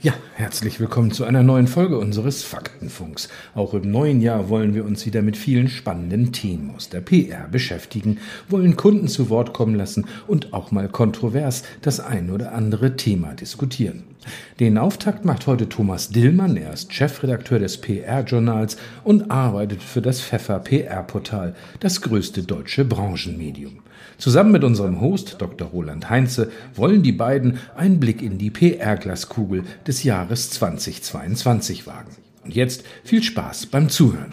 Ja, herzlich willkommen zu einer neuen Folge unseres Faktenfunks. Auch im neuen Jahr wollen wir uns wieder mit vielen spannenden Themen aus der PR beschäftigen, wollen Kunden zu Wort kommen lassen und auch mal kontrovers das ein oder andere Thema diskutieren. Den Auftakt macht heute Thomas Dillmann. Er ist Chefredakteur des PR-Journals und arbeitet für das Pfeffer PR-Portal, das größte deutsche Branchenmedium. Zusammen mit unserem Host Dr. Roland Heinze wollen die beiden einen Blick in die PR-Glaskugel des Jahres 2022 wagen. Und jetzt viel Spaß beim Zuhören.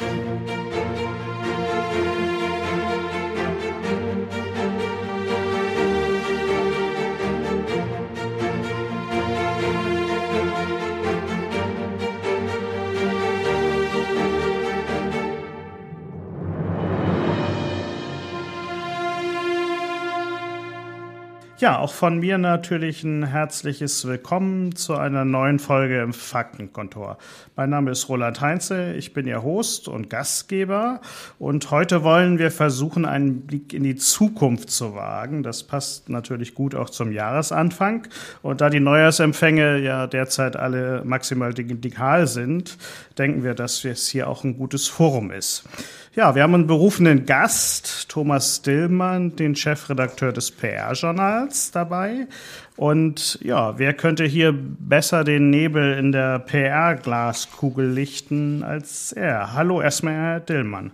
Ja, auch von mir natürlich ein herzliches Willkommen zu einer neuen Folge im Faktenkontor. Mein Name ist Roland Heinze, ich bin Ihr Host und Gastgeber und heute wollen wir versuchen, einen Blick in die Zukunft zu wagen. Das passt natürlich gut auch zum Jahresanfang und da die Neujahrsempfänge ja derzeit alle maximal digital sind, denken wir, dass es hier auch ein gutes Forum ist. Ja, wir haben einen berufenen Gast, Thomas Dillmann, den Chefredakteur des PR-Journals dabei. Und ja, wer könnte hier besser den Nebel in der PR-Glaskugel lichten als er? Hallo erstmal, Herr Dillmann.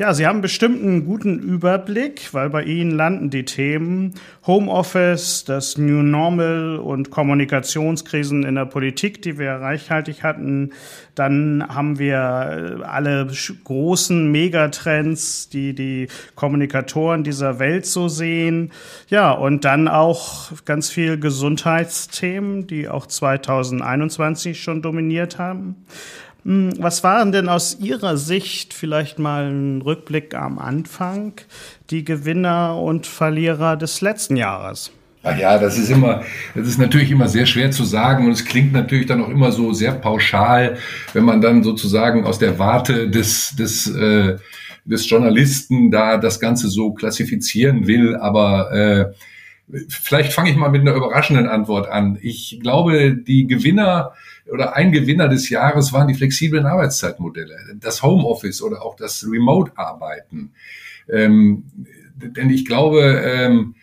Ja, Sie haben bestimmt einen guten Überblick, weil bei Ihnen landen die Themen Homeoffice, das New Normal und Kommunikationskrisen in der Politik, die wir reichhaltig hatten. Dann haben wir äh, alle großen Megatrends, die die Kommunikatoren dieser Welt so sehen. Ja, und dann auch ganz viel Gesundheitsthemen, die auch 2021 schon dominiert haben. Hm, was waren denn aus Ihrer Sicht vielleicht mal ein Rückblick am Anfang die Gewinner und Verlierer des letzten Jahres? Ach ja, das ist immer, das ist natürlich immer sehr schwer zu sagen und es klingt natürlich dann auch immer so sehr pauschal, wenn man dann sozusagen aus der Warte des, des, äh, des Journalisten da das Ganze so klassifizieren will. Aber äh, vielleicht fange ich mal mit einer überraschenden Antwort an. Ich glaube, die Gewinner oder ein Gewinner des Jahres waren die flexiblen Arbeitszeitmodelle, das Homeoffice oder auch das Remote-Arbeiten. Ähm, denn ich glaube, ähm,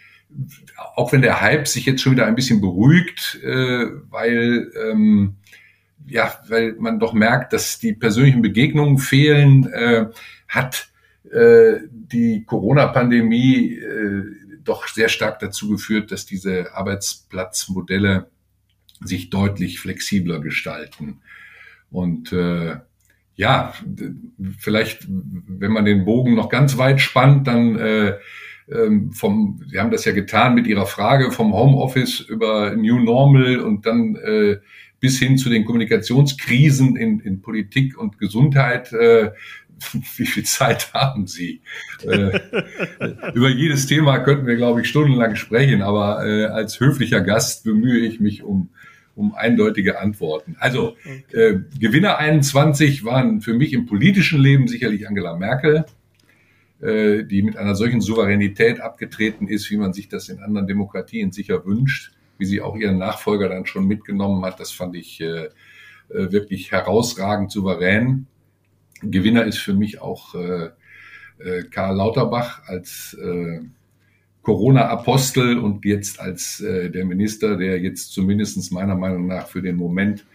auch wenn der Hype sich jetzt schon wieder ein bisschen beruhigt, äh, weil ähm, ja, weil man doch merkt, dass die persönlichen Begegnungen fehlen, äh, hat äh, die Corona-Pandemie äh, doch sehr stark dazu geführt, dass diese Arbeitsplatzmodelle sich deutlich flexibler gestalten. Und äh, ja, vielleicht, wenn man den Bogen noch ganz weit spannt, dann äh, ähm, vom, Sie haben das ja getan mit Ihrer Frage vom Homeoffice über New Normal und dann äh, bis hin zu den Kommunikationskrisen in, in Politik und Gesundheit. Äh, wie viel Zeit haben Sie? äh, über jedes Thema könnten wir, glaube ich, stundenlang sprechen, aber äh, als höflicher Gast bemühe ich mich um um eindeutige Antworten. Also äh, Gewinner 21 waren für mich im politischen Leben sicherlich Angela Merkel, äh, die mit einer solchen Souveränität abgetreten ist, wie man sich das in anderen Demokratien sicher wünscht, wie sie auch ihren Nachfolger dann schon mitgenommen hat. Das fand ich äh wirklich herausragend souverän. Gewinner ist für mich auch äh, äh, Karl Lauterbach als äh, Corona-Apostel und jetzt als äh, der Minister, der jetzt zumindest meiner Meinung nach für den Moment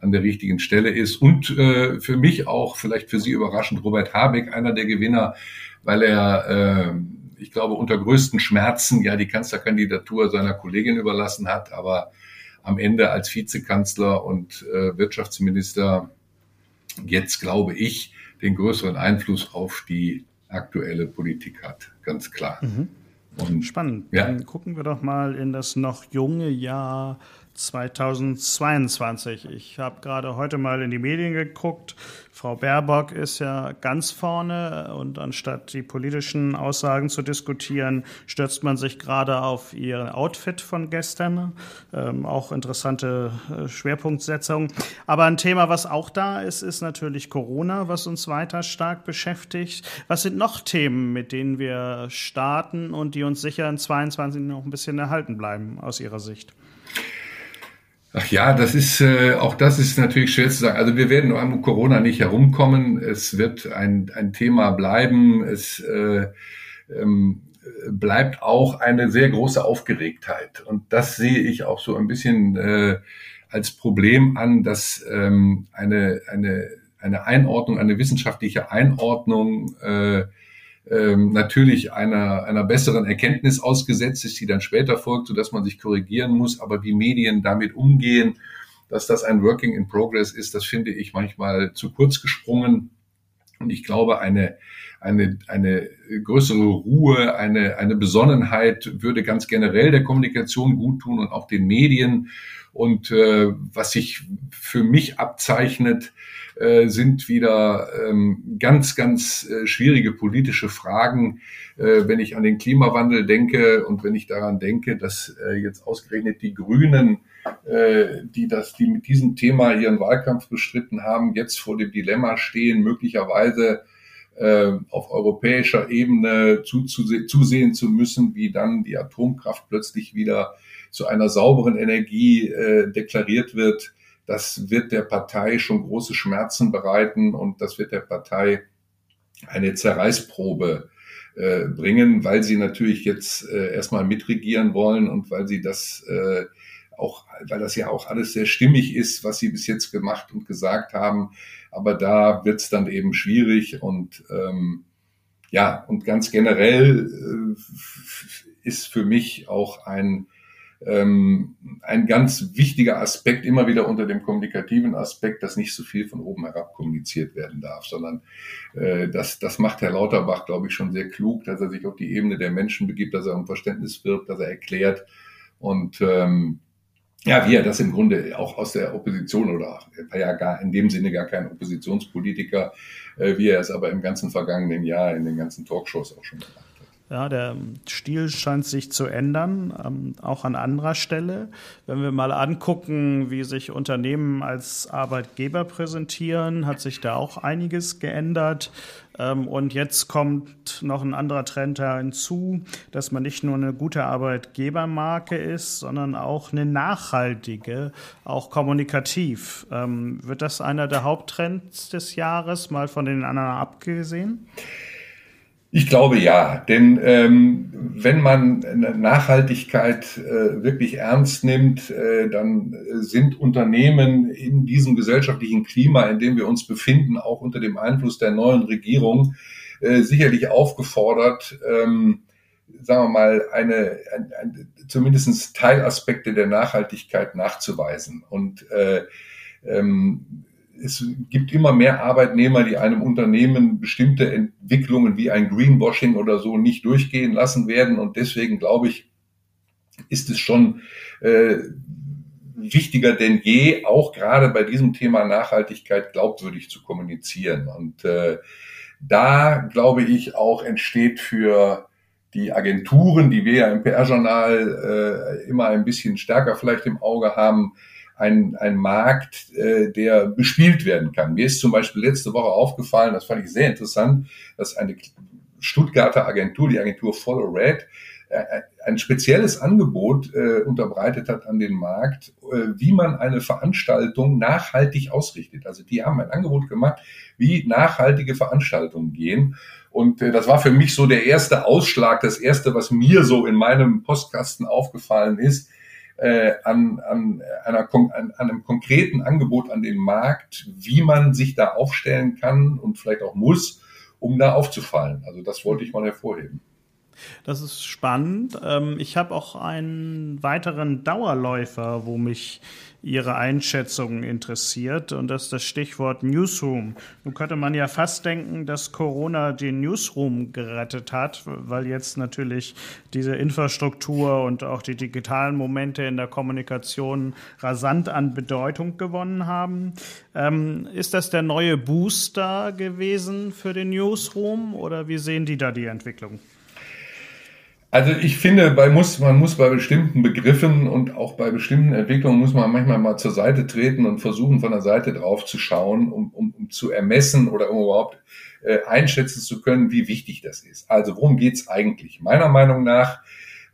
an der richtigen Stelle ist. Und äh, für mich auch, vielleicht für Sie überraschend, Robert Habeck, einer der Gewinner, weil er, äh, ich glaube, unter größten Schmerzen ja die Kanzlerkandidatur seiner Kollegin überlassen hat, aber am Ende als Vizekanzler und äh, Wirtschaftsminister jetzt, glaube ich, den größeren Einfluss auf die aktuelle Politik hat, ganz klar. Mhm. Und, Spannend. Ja. Dann gucken wir doch mal in das noch junge Jahr 2022. Ich habe gerade heute mal in die Medien geguckt. Frau Baerbock ist ja ganz vorne und anstatt die politischen Aussagen zu diskutieren, stürzt man sich gerade auf ihr Outfit von gestern. Ähm, auch interessante äh, Schwerpunktsetzung. Aber ein Thema, was auch da ist, ist natürlich Corona, was uns weiter stark beschäftigt. Was sind noch Themen, mit denen wir starten und die die uns sicher in 22 noch ein bisschen erhalten bleiben aus Ihrer Sicht? Ach ja, das ist äh, auch das ist natürlich schwer zu sagen. Also wir werden um Corona nicht herumkommen. Es wird ein, ein Thema bleiben. Es äh, ähm, bleibt auch eine sehr große Aufgeregtheit. Und das sehe ich auch so ein bisschen äh, als Problem an, dass ähm, eine, eine, eine Einordnung, eine wissenschaftliche Einordnung äh, ähm, natürlich einer, einer besseren Erkenntnis ausgesetzt ist, die dann später folgt, so dass man sich korrigieren muss. Aber wie Medien damit umgehen, dass das ein Working in Progress ist, das finde ich manchmal zu kurz gesprungen. Und ich glaube, eine, eine, eine größere Ruhe, eine, eine Besonnenheit würde ganz generell der Kommunikation gut tun und auch den Medien. Und äh, was sich für mich abzeichnet, äh, sind wieder ähm, ganz, ganz äh, schwierige politische Fragen, äh, wenn ich an den Klimawandel denke und wenn ich daran denke, dass äh, jetzt ausgerechnet die Grünen, äh, die das, die mit diesem Thema ihren Wahlkampf bestritten haben, jetzt vor dem Dilemma stehen, möglicherweise auf europäischer Ebene zuzuse zusehen zu müssen, wie dann die Atomkraft plötzlich wieder zu einer sauberen Energie deklariert wird das wird der Partei schon große Schmerzen bereiten und das wird der Partei eine Zerreißprobe äh, bringen, weil sie natürlich jetzt äh, erstmal mitregieren wollen und weil sie das äh, auch, weil das ja auch alles sehr stimmig ist, was sie bis jetzt gemacht und gesagt haben. Aber da wird es dann eben schwierig und ähm, ja, und ganz generell äh, ist für mich auch ein ähm, ein ganz wichtiger Aspekt immer wieder unter dem kommunikativen Aspekt, dass nicht so viel von oben herab kommuniziert werden darf, sondern äh, das, das macht Herr Lauterbach, glaube ich, schon sehr klug, dass er sich auf die Ebene der Menschen begibt, dass er um Verständnis wirbt, dass er erklärt und ähm, ja, wie er das im Grunde auch aus der Opposition oder er war ja gar in dem Sinne gar kein Oppositionspolitiker, äh, wie er es aber im ganzen vergangenen Jahr in den ganzen Talkshows auch schon gemacht hat. Ja, der Stil scheint sich zu ändern, ähm, auch an anderer Stelle. Wenn wir mal angucken, wie sich Unternehmen als Arbeitgeber präsentieren, hat sich da auch einiges geändert. Ähm, und jetzt kommt noch ein anderer Trend hinzu, dass man nicht nur eine gute Arbeitgebermarke ist, sondern auch eine nachhaltige, auch kommunikativ. Ähm, wird das einer der Haupttrends des Jahres, mal von den anderen abgesehen? Ich glaube ja, denn ähm, wenn man Nachhaltigkeit äh, wirklich ernst nimmt, äh, dann sind Unternehmen in diesem gesellschaftlichen Klima, in dem wir uns befinden, auch unter dem Einfluss der neuen Regierung, äh, sicherlich aufgefordert, ähm, sagen wir mal, eine, ein, ein, zumindest Teilaspekte der Nachhaltigkeit nachzuweisen. Und äh, ähm, es gibt immer mehr Arbeitnehmer, die einem Unternehmen bestimmte Entwicklungen wie ein Greenwashing oder so nicht durchgehen lassen werden. Und deswegen glaube ich, ist es schon äh, wichtiger denn je, auch gerade bei diesem Thema Nachhaltigkeit glaubwürdig zu kommunizieren. Und äh, da glaube ich auch entsteht für die Agenturen, die wir ja im PR-Journal äh, immer ein bisschen stärker vielleicht im Auge haben, ein, ein Markt, äh, der bespielt werden kann. Mir ist zum Beispiel letzte Woche aufgefallen, das fand ich sehr interessant, dass eine Stuttgarter Agentur, die Agentur Follow Red, äh, ein spezielles Angebot äh, unterbreitet hat an den Markt, äh, wie man eine Veranstaltung nachhaltig ausrichtet. Also die haben ein Angebot gemacht, wie nachhaltige Veranstaltungen gehen. Und äh, das war für mich so der erste Ausschlag, das erste, was mir so in meinem Postkasten aufgefallen ist, äh, an, an, einer, an, an einem konkreten Angebot an den Markt, wie man sich da aufstellen kann und vielleicht auch muss, um da aufzufallen. Also das wollte ich mal hervorheben. Das ist spannend. Ähm, ich habe auch einen weiteren Dauerläufer, wo mich Ihre Einschätzung interessiert. Und das ist das Stichwort Newsroom. Nun könnte man ja fast denken, dass Corona den Newsroom gerettet hat, weil jetzt natürlich diese Infrastruktur und auch die digitalen Momente in der Kommunikation rasant an Bedeutung gewonnen haben. Ähm, ist das der neue Booster gewesen für den Newsroom oder wie sehen die da die Entwicklung? Also ich finde, bei muss, man muss bei bestimmten Begriffen und auch bei bestimmten Entwicklungen muss man manchmal mal zur Seite treten und versuchen, von der Seite drauf zu schauen, um, um, um zu ermessen oder um überhaupt äh, einschätzen zu können, wie wichtig das ist. Also worum geht's eigentlich? Meiner Meinung nach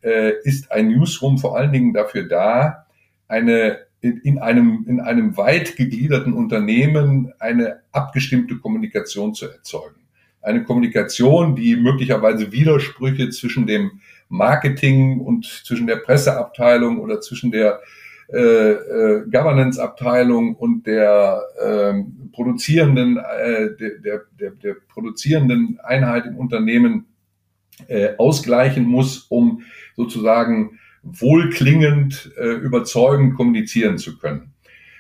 äh, ist ein Newsroom vor allen Dingen dafür da, eine in, in, einem, in einem weit gegliederten Unternehmen eine abgestimmte Kommunikation zu erzeugen. Eine Kommunikation, die möglicherweise Widersprüche zwischen dem Marketing und zwischen der Presseabteilung oder zwischen der äh, äh, Governance-Abteilung und der äh, produzierenden, äh, der, der, der produzierenden Einheit im Unternehmen äh, ausgleichen muss, um sozusagen wohlklingend, äh, überzeugend kommunizieren zu können.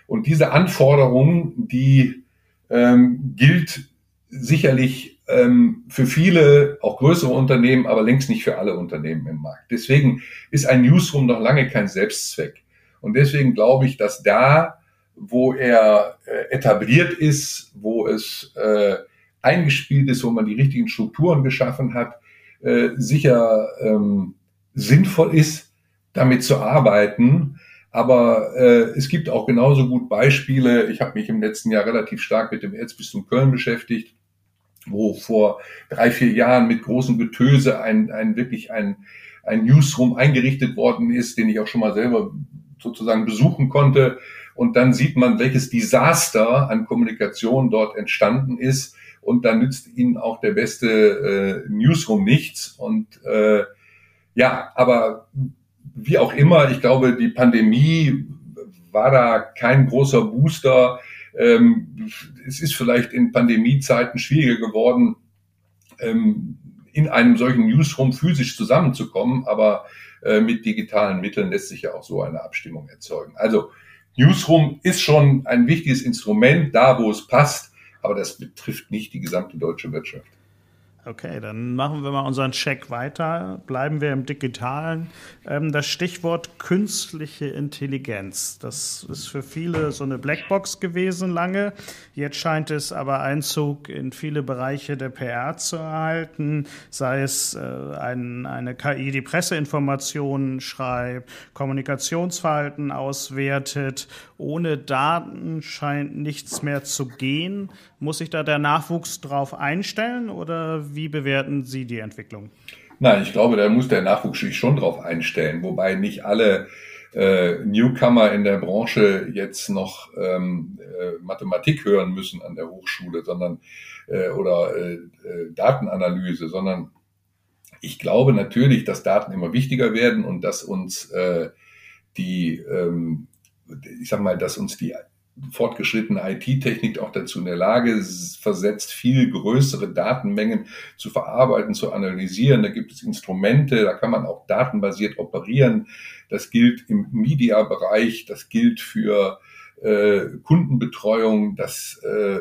Und diese Anforderung, die ähm, gilt sicherlich ähm, für viele, auch größere Unternehmen, aber längst nicht für alle Unternehmen im Markt. Deswegen ist ein Newsroom noch lange kein Selbstzweck. Und deswegen glaube ich, dass da, wo er äh, etabliert ist, wo es äh, eingespielt ist, wo man die richtigen Strukturen geschaffen hat, äh, sicher ähm, sinnvoll ist, damit zu arbeiten. Aber äh, es gibt auch genauso gut Beispiele. Ich habe mich im letzten Jahr relativ stark mit dem Erzbistum Köln beschäftigt, wo vor drei, vier Jahren mit großem Getöse ein, ein wirklich ein, ein Newsroom eingerichtet worden ist, den ich auch schon mal selber sozusagen besuchen konnte. Und dann sieht man, welches Desaster an Kommunikation dort entstanden ist. Und dann nützt ihnen auch der beste äh, Newsroom nichts. Und äh, ja, aber wie auch immer, ich glaube, die Pandemie war da kein großer Booster. Ähm, es ist vielleicht in Pandemiezeiten schwieriger geworden, ähm, in einem solchen Newsroom physisch zusammenzukommen, aber äh, mit digitalen Mitteln lässt sich ja auch so eine Abstimmung erzeugen. Also Newsroom ist schon ein wichtiges Instrument, da wo es passt, aber das betrifft nicht die gesamte deutsche Wirtschaft. Okay, dann machen wir mal unseren Check weiter. Bleiben wir im Digitalen. Ähm, das Stichwort künstliche Intelligenz. Das ist für viele so eine Blackbox gewesen lange. Jetzt scheint es aber Einzug in viele Bereiche der PR zu erhalten, sei es äh, ein, eine KI, die Presseinformationen schreibt, Kommunikationsverhalten auswertet. Ohne Daten scheint nichts mehr zu gehen. Muss sich da der Nachwuchs drauf einstellen oder wie bewerten Sie die Entwicklung? Nein, ich glaube, da muss der Nachwuchs sich schon drauf einstellen, wobei nicht alle äh, Newcomer in der Branche jetzt noch ähm, äh, Mathematik hören müssen an der Hochschule, sondern äh, oder äh, äh, Datenanalyse, sondern ich glaube natürlich, dass Daten immer wichtiger werden und dass uns äh, die, ähm, ich sag mal, dass uns die fortgeschrittene IT-Technik auch dazu in der Lage versetzt, viel größere Datenmengen zu verarbeiten, zu analysieren. Da gibt es Instrumente, da kann man auch datenbasiert operieren. Das gilt im Media-Bereich, das gilt für äh, Kundenbetreuung, das äh,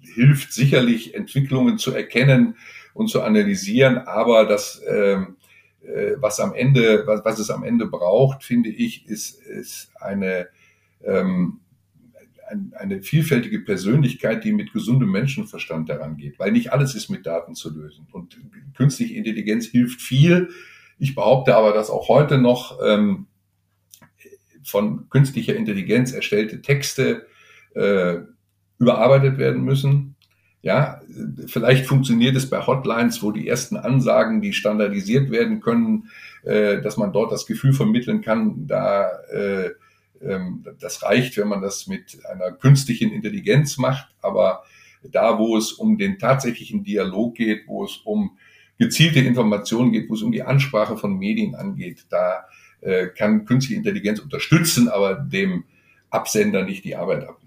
hilft sicherlich, Entwicklungen zu erkennen und zu analysieren, aber das ähm, äh, was am Ende, was, was es am Ende braucht, finde ich, ist, ist eine ähm, ein, eine vielfältige Persönlichkeit, die mit gesundem Menschenverstand daran geht, weil nicht alles ist mit Daten zu lösen. Und künstliche Intelligenz hilft viel. Ich behaupte aber, dass auch heute noch ähm, von künstlicher Intelligenz erstellte Texte äh, überarbeitet werden müssen. Ja, vielleicht funktioniert es bei Hotlines, wo die ersten Ansagen, die standardisiert werden können, äh, dass man dort das Gefühl vermitteln kann, da äh, das reicht, wenn man das mit einer künstlichen Intelligenz macht, aber da, wo es um den tatsächlichen Dialog geht, wo es um gezielte Informationen geht, wo es um die Ansprache von Medien angeht, da äh, kann künstliche Intelligenz unterstützen, aber dem Absender nicht die Arbeit abnehmen.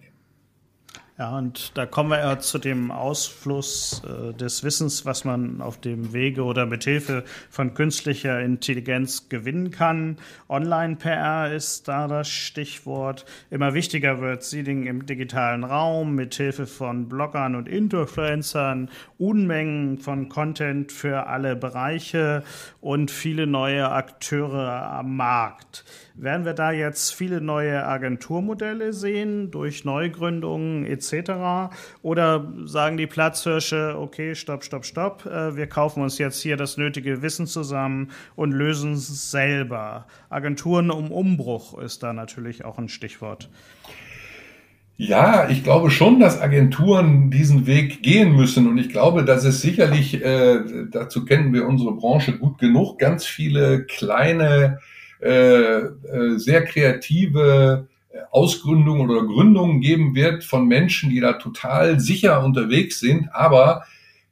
Ja, und da kommen wir ja zu dem Ausfluss äh, des Wissens, was man auf dem Wege oder mit Hilfe von künstlicher Intelligenz gewinnen kann. Online-PR ist da das Stichwort. Immer wichtiger wird Seeding im digitalen Raum mit Hilfe von Bloggern und Influencern, Unmengen von Content für alle Bereiche und viele neue Akteure am Markt. Werden wir da jetzt viele neue Agenturmodelle sehen durch Neugründungen etc.? Oder sagen die Platzhirsche, okay, stopp, stopp, stopp, äh, wir kaufen uns jetzt hier das nötige Wissen zusammen und lösen es selber? Agenturen um Umbruch ist da natürlich auch ein Stichwort. Ja, ich glaube schon, dass Agenturen diesen Weg gehen müssen. Und ich glaube, dass es sicherlich, äh, dazu kennen wir unsere Branche gut genug, ganz viele kleine, äh, äh, sehr kreative Ausgründungen oder Gründungen geben wird von Menschen, die da total sicher unterwegs sind, aber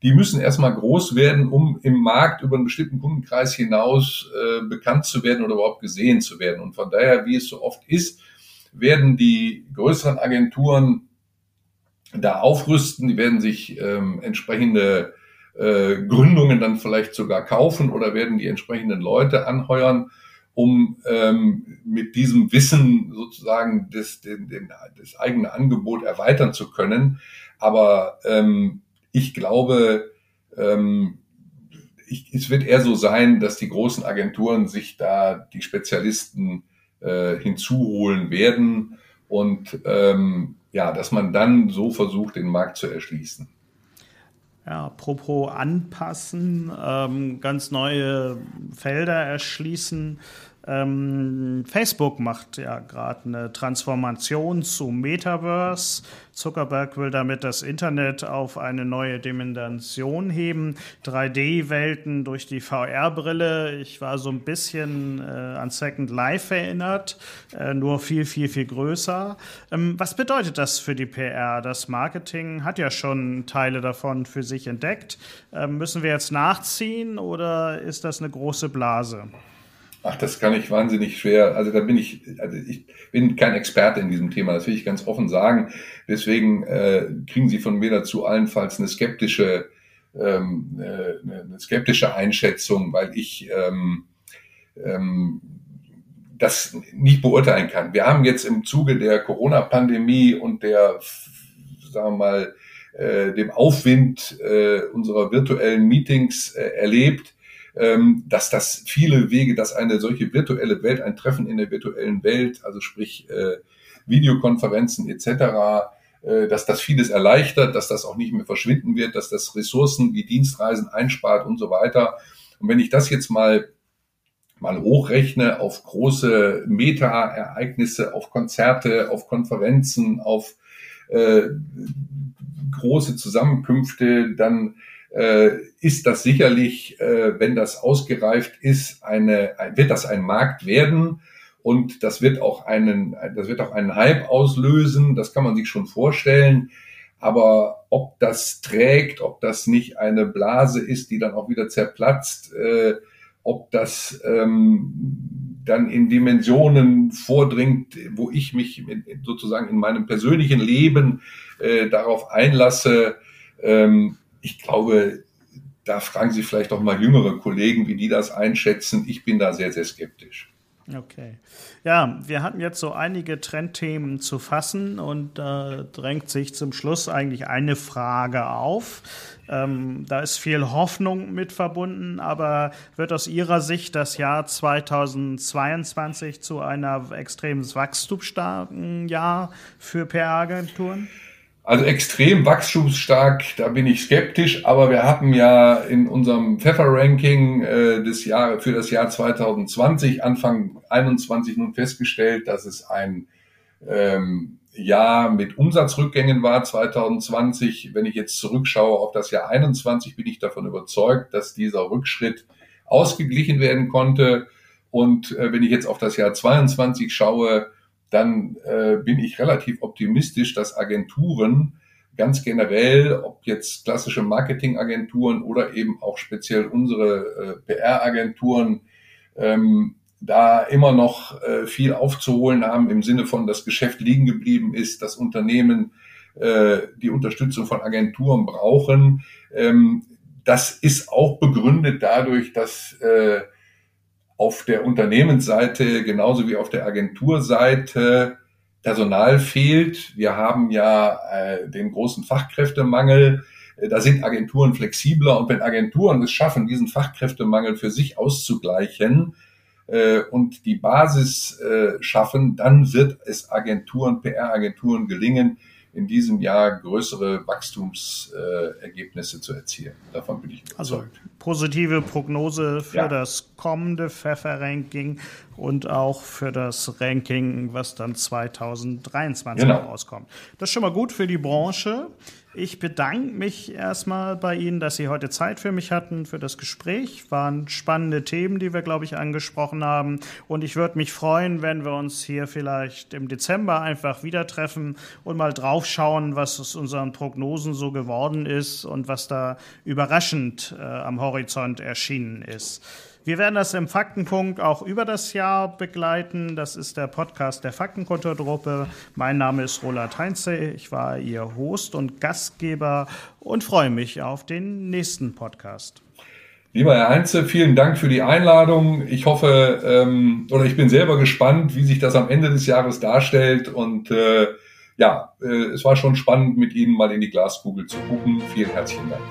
die müssen erstmal groß werden, um im Markt über einen bestimmten Kundenkreis hinaus äh, bekannt zu werden oder überhaupt gesehen zu werden. Und von daher, wie es so oft ist, werden die größeren Agenturen da aufrüsten, die werden sich ähm, entsprechende äh, Gründungen dann vielleicht sogar kaufen oder werden die entsprechenden Leute anheuern, um ähm, mit diesem Wissen sozusagen das, den, den, das eigene Angebot erweitern zu können. Aber ähm, ich glaube, ähm, ich, es wird eher so sein, dass die großen Agenturen sich da die Spezialisten äh, hinzuholen werden und ähm, ja, dass man dann so versucht, den Markt zu erschließen. Ja, apropos anpassen, ähm, ganz neue Felder erschließen. Ähm, Facebook macht ja gerade eine Transformation zu Metaverse. Zuckerberg will damit das Internet auf eine neue Dimension heben. 3D-Welten durch die VR-Brille. Ich war so ein bisschen äh, an Second Life erinnert, äh, nur viel, viel, viel größer. Ähm, was bedeutet das für die PR? Das Marketing hat ja schon Teile davon für sich entdeckt. Ähm, müssen wir jetzt nachziehen oder ist das eine große Blase? Ach, das kann ich wahnsinnig schwer. Also da bin ich, also ich bin kein Experte in diesem Thema, das will ich ganz offen sagen. Deswegen äh, kriegen Sie von mir dazu allenfalls eine skeptische, ähm, äh, eine skeptische Einschätzung, weil ich ähm, ähm, das nicht beurteilen kann. Wir haben jetzt im Zuge der Corona-Pandemie und der, sagen wir mal, äh, dem Aufwind äh, unserer virtuellen Meetings äh, erlebt, ähm, dass das viele Wege, dass eine solche virtuelle Welt, ein Treffen in der virtuellen Welt, also sprich äh, Videokonferenzen etc., äh, dass das vieles erleichtert, dass das auch nicht mehr verschwinden wird, dass das Ressourcen wie Dienstreisen einspart und so weiter. Und wenn ich das jetzt mal mal hochrechne auf große Meta-Ereignisse, auf Konzerte, auf Konferenzen, auf äh, große Zusammenkünfte, dann ist das sicherlich, äh, wenn das ausgereift ist, eine, wird das ein Markt werden und das wird auch einen, das wird auch einen Hype auslösen. Das kann man sich schon vorstellen. Aber ob das trägt, ob das nicht eine Blase ist, die dann auch wieder zerplatzt, äh, ob das ähm, dann in Dimensionen vordringt, wo ich mich sozusagen in meinem persönlichen Leben äh, darauf einlasse, ähm, ich glaube, da fragen Sie vielleicht auch mal jüngere Kollegen, wie die das einschätzen. Ich bin da sehr, sehr skeptisch. Okay. Ja, wir hatten jetzt so einige Trendthemen zu fassen und da äh, drängt sich zum Schluss eigentlich eine Frage auf. Ähm, da ist viel Hoffnung mit verbunden, aber wird aus Ihrer Sicht das Jahr 2022 zu einer extrem wachstumsstarken Jahr für PR-Agenturen? Also extrem wachstumsstark, da bin ich skeptisch, aber wir hatten ja in unserem Pfeffer-Ranking äh, des Jahr, für das Jahr 2020, Anfang 21 nun festgestellt, dass es ein ähm, Jahr mit Umsatzrückgängen war 2020. Wenn ich jetzt zurückschaue auf das Jahr 21, bin ich davon überzeugt, dass dieser Rückschritt ausgeglichen werden konnte. Und äh, wenn ich jetzt auf das Jahr 22 schaue, dann äh, bin ich relativ optimistisch, dass Agenturen ganz generell, ob jetzt klassische Marketingagenturen oder eben auch speziell unsere äh, PR-Agenturen, ähm, da immer noch äh, viel aufzuholen haben im Sinne von, das Geschäft liegen geblieben ist, das Unternehmen äh, die Unterstützung von Agenturen brauchen. Ähm, das ist auch begründet dadurch, dass äh, auf der Unternehmensseite genauso wie auf der Agenturseite Personal fehlt. Wir haben ja äh, den großen Fachkräftemangel. Äh, da sind Agenturen flexibler und wenn Agenturen es schaffen, diesen Fachkräftemangel für sich auszugleichen äh, und die Basis äh, schaffen, dann wird es Agenturen, PR-Agenturen gelingen, in diesem Jahr größere Wachstumsergebnisse zu erzielen. Davon bin ich also überzeugt. Also positive Prognose für ja. das kommende Pfeffer-Ranking und auch für das Ranking, was dann 2023 genau. rauskommt. Das ist schon mal gut für die Branche. Ich bedanke mich erstmal bei Ihnen, dass Sie heute Zeit für mich hatten, für das Gespräch. Waren spannende Themen, die wir, glaube ich, angesprochen haben. Und ich würde mich freuen, wenn wir uns hier vielleicht im Dezember einfach wieder treffen und mal draufschauen, was aus unseren Prognosen so geworden ist und was da überraschend äh, am Horizont erschienen ist. Wir werden das im Faktenpunkt auch über das Jahr begleiten. Das ist der Podcast der Faktenkontorgruppe. Mein Name ist Roland Heinze. Ich war Ihr Host und Gastgeber und freue mich auf den nächsten Podcast. Lieber Herr Heinze, vielen Dank für die Einladung. Ich hoffe, ähm, oder ich bin selber gespannt, wie sich das am Ende des Jahres darstellt. Und äh, ja, äh, es war schon spannend, mit Ihnen mal in die Glaskugel zu gucken. Vielen herzlichen Dank.